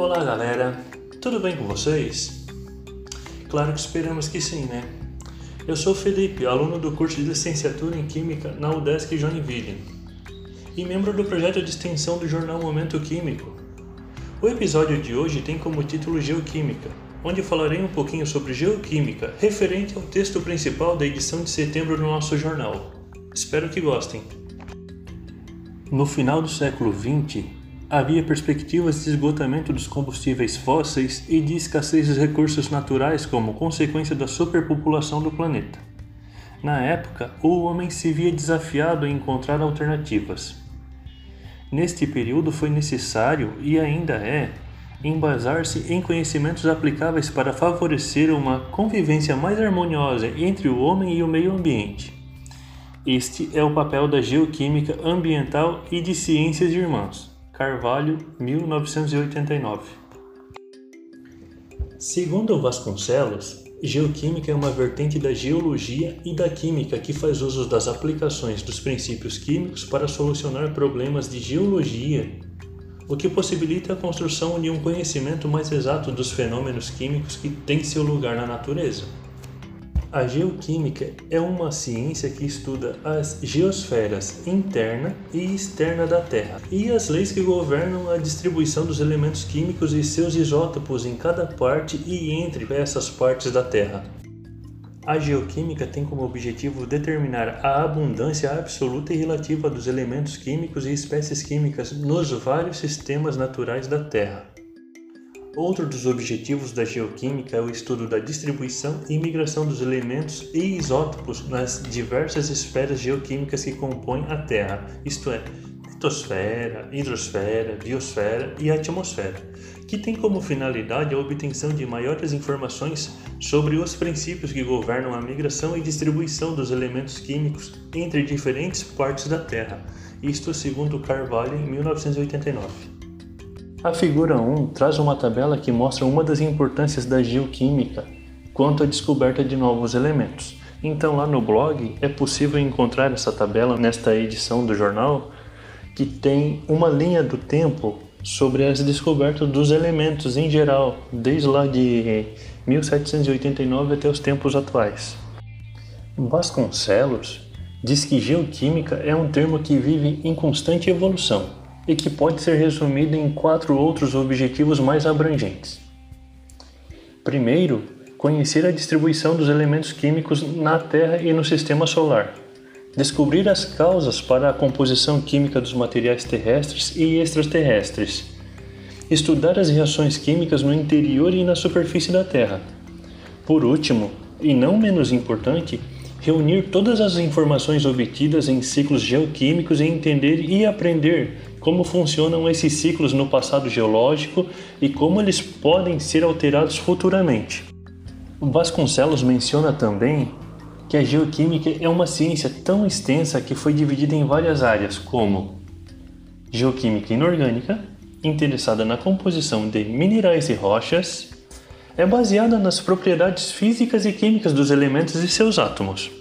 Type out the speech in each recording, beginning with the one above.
Olá galera, tudo bem com vocês? Claro que esperamos que sim, né? Eu sou Felipe, aluno do curso de licenciatura em Química na UDESC Joinville e membro do projeto de extensão do jornal Momento Químico. O episódio de hoje tem como título Geoquímica, onde falarei um pouquinho sobre geoquímica, referente ao texto principal da edição de setembro do nosso jornal. Espero que gostem. No final do século XX, havia perspectivas de esgotamento dos combustíveis fósseis e de escassez dos recursos naturais como consequência da superpopulação do planeta. Na época, o homem se via desafiado a encontrar alternativas. Neste período foi necessário, e ainda é, embasar-se em conhecimentos aplicáveis para favorecer uma convivência mais harmoniosa entre o homem e o meio ambiente. Este é o papel da geoquímica ambiental e de ciências irmãs. Carvalho, 1989. Segundo Vasconcelos, geoquímica é uma vertente da geologia e da química que faz uso das aplicações dos princípios químicos para solucionar problemas de geologia, o que possibilita a construção de um conhecimento mais exato dos fenômenos químicos que têm seu lugar na natureza. A geoquímica é uma ciência que estuda as geosferas interna e externa da Terra e as leis que governam a distribuição dos elementos químicos e seus isótopos em cada parte e entre essas partes da Terra. A geoquímica tem como objetivo determinar a abundância absoluta e relativa dos elementos químicos e espécies químicas nos vários sistemas naturais da Terra. Outro dos objetivos da geoquímica é o estudo da distribuição e migração dos elementos e isótopos nas diversas esferas geoquímicas que compõem a Terra, isto é, litosfera, hidrosfera, biosfera e atmosfera, que tem como finalidade a obtenção de maiores informações sobre os princípios que governam a migração e distribuição dos elementos químicos entre diferentes partes da Terra, isto segundo Carvalho em 1989. A figura 1 traz uma tabela que mostra uma das importâncias da geoquímica quanto à descoberta de novos elementos. Então, lá no blog é possível encontrar essa tabela nesta edição do jornal que tem uma linha do tempo sobre as descobertas dos elementos em geral, desde lá de 1789 até os tempos atuais. Vasconcelos diz que geoquímica é um termo que vive em constante evolução e que pode ser resumido em quatro outros objetivos mais abrangentes. Primeiro, conhecer a distribuição dos elementos químicos na Terra e no sistema solar. Descobrir as causas para a composição química dos materiais terrestres e extraterrestres. Estudar as reações químicas no interior e na superfície da Terra. Por último, e não menos importante, reunir todas as informações obtidas em ciclos geoquímicos e entender e aprender como funcionam esses ciclos no passado geológico e como eles podem ser alterados futuramente. Vasconcelos menciona também que a geoquímica é uma ciência tão extensa que foi dividida em várias áreas, como geoquímica inorgânica, interessada na composição de minerais e rochas, é baseada nas propriedades físicas e químicas dos elementos e seus átomos.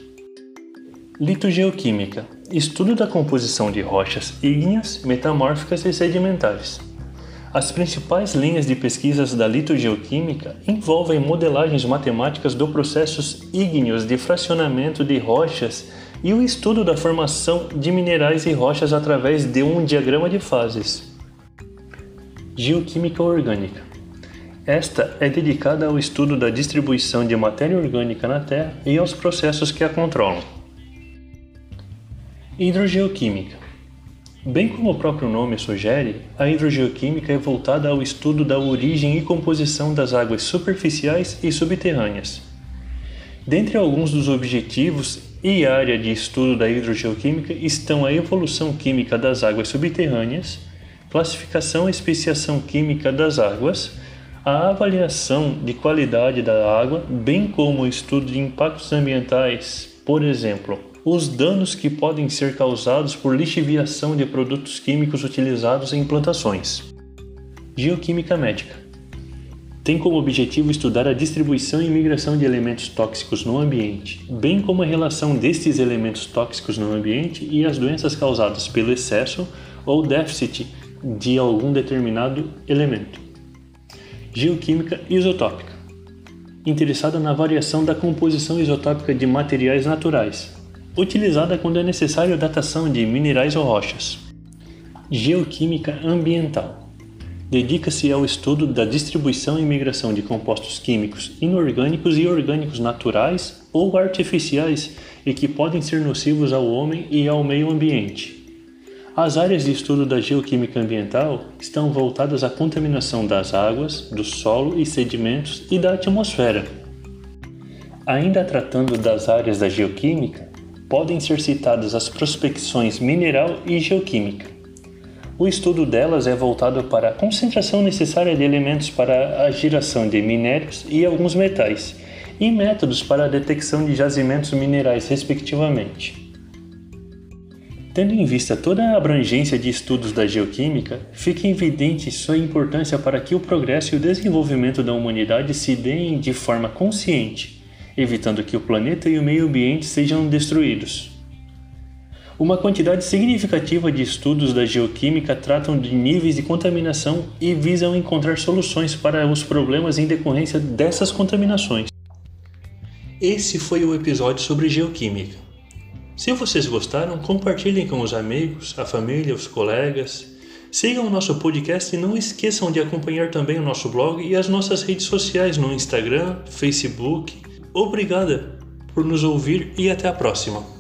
Litogeoquímica estudo da composição de rochas ígneas, metamórficas e sedimentares. As principais linhas de pesquisas da litogeoquímica envolvem modelagens matemáticas dos processos ígneos de fracionamento de rochas e o estudo da formação de minerais e rochas através de um diagrama de fases. Geoquímica orgânica. Esta é dedicada ao estudo da distribuição de matéria orgânica na Terra e aos processos que a controlam. Hidrogeoquímica. Bem como o próprio nome sugere, a hidrogeoquímica é voltada ao estudo da origem e composição das águas superficiais e subterrâneas. Dentre alguns dos objetivos e área de estudo da hidrogeoquímica estão a evolução química das águas subterrâneas, classificação e especiação química das águas, a avaliação de qualidade da água, bem como o estudo de impactos ambientais, por exemplo, os danos que podem ser causados por lixiviação de produtos químicos utilizados em plantações. Geoquímica médica tem como objetivo estudar a distribuição e migração de elementos tóxicos no ambiente, bem como a relação destes elementos tóxicos no ambiente e as doenças causadas pelo excesso ou déficit de algum determinado elemento. Geoquímica isotópica, interessada na variação da composição isotópica de materiais naturais, utilizada quando é necessário a datação de minerais ou rochas. Geoquímica ambiental dedica-se ao estudo da distribuição e migração de compostos químicos inorgânicos e orgânicos naturais ou artificiais e que podem ser nocivos ao homem e ao meio ambiente. As áreas de estudo da geoquímica ambiental estão voltadas à contaminação das águas, do solo e sedimentos e da atmosfera. Ainda tratando das áreas da geoquímica, podem ser citadas as prospecções mineral e geoquímica o estudo delas é voltado para a concentração necessária de elementos para a geração de minérios e alguns metais, e métodos para a detecção de jazimentos minerais, respectivamente. Tendo em vista toda a abrangência de estudos da geoquímica, fica evidente sua importância para que o progresso e o desenvolvimento da humanidade se deem de forma consciente, evitando que o planeta e o meio ambiente sejam destruídos. Uma quantidade significativa de estudos da geoquímica tratam de níveis de contaminação e visam encontrar soluções para os problemas em decorrência dessas contaminações. Esse foi o episódio sobre geoquímica. Se vocês gostaram, compartilhem com os amigos, a família, os colegas. Sigam o nosso podcast e não esqueçam de acompanhar também o nosso blog e as nossas redes sociais no Instagram, Facebook. Obrigada por nos ouvir e até a próxima.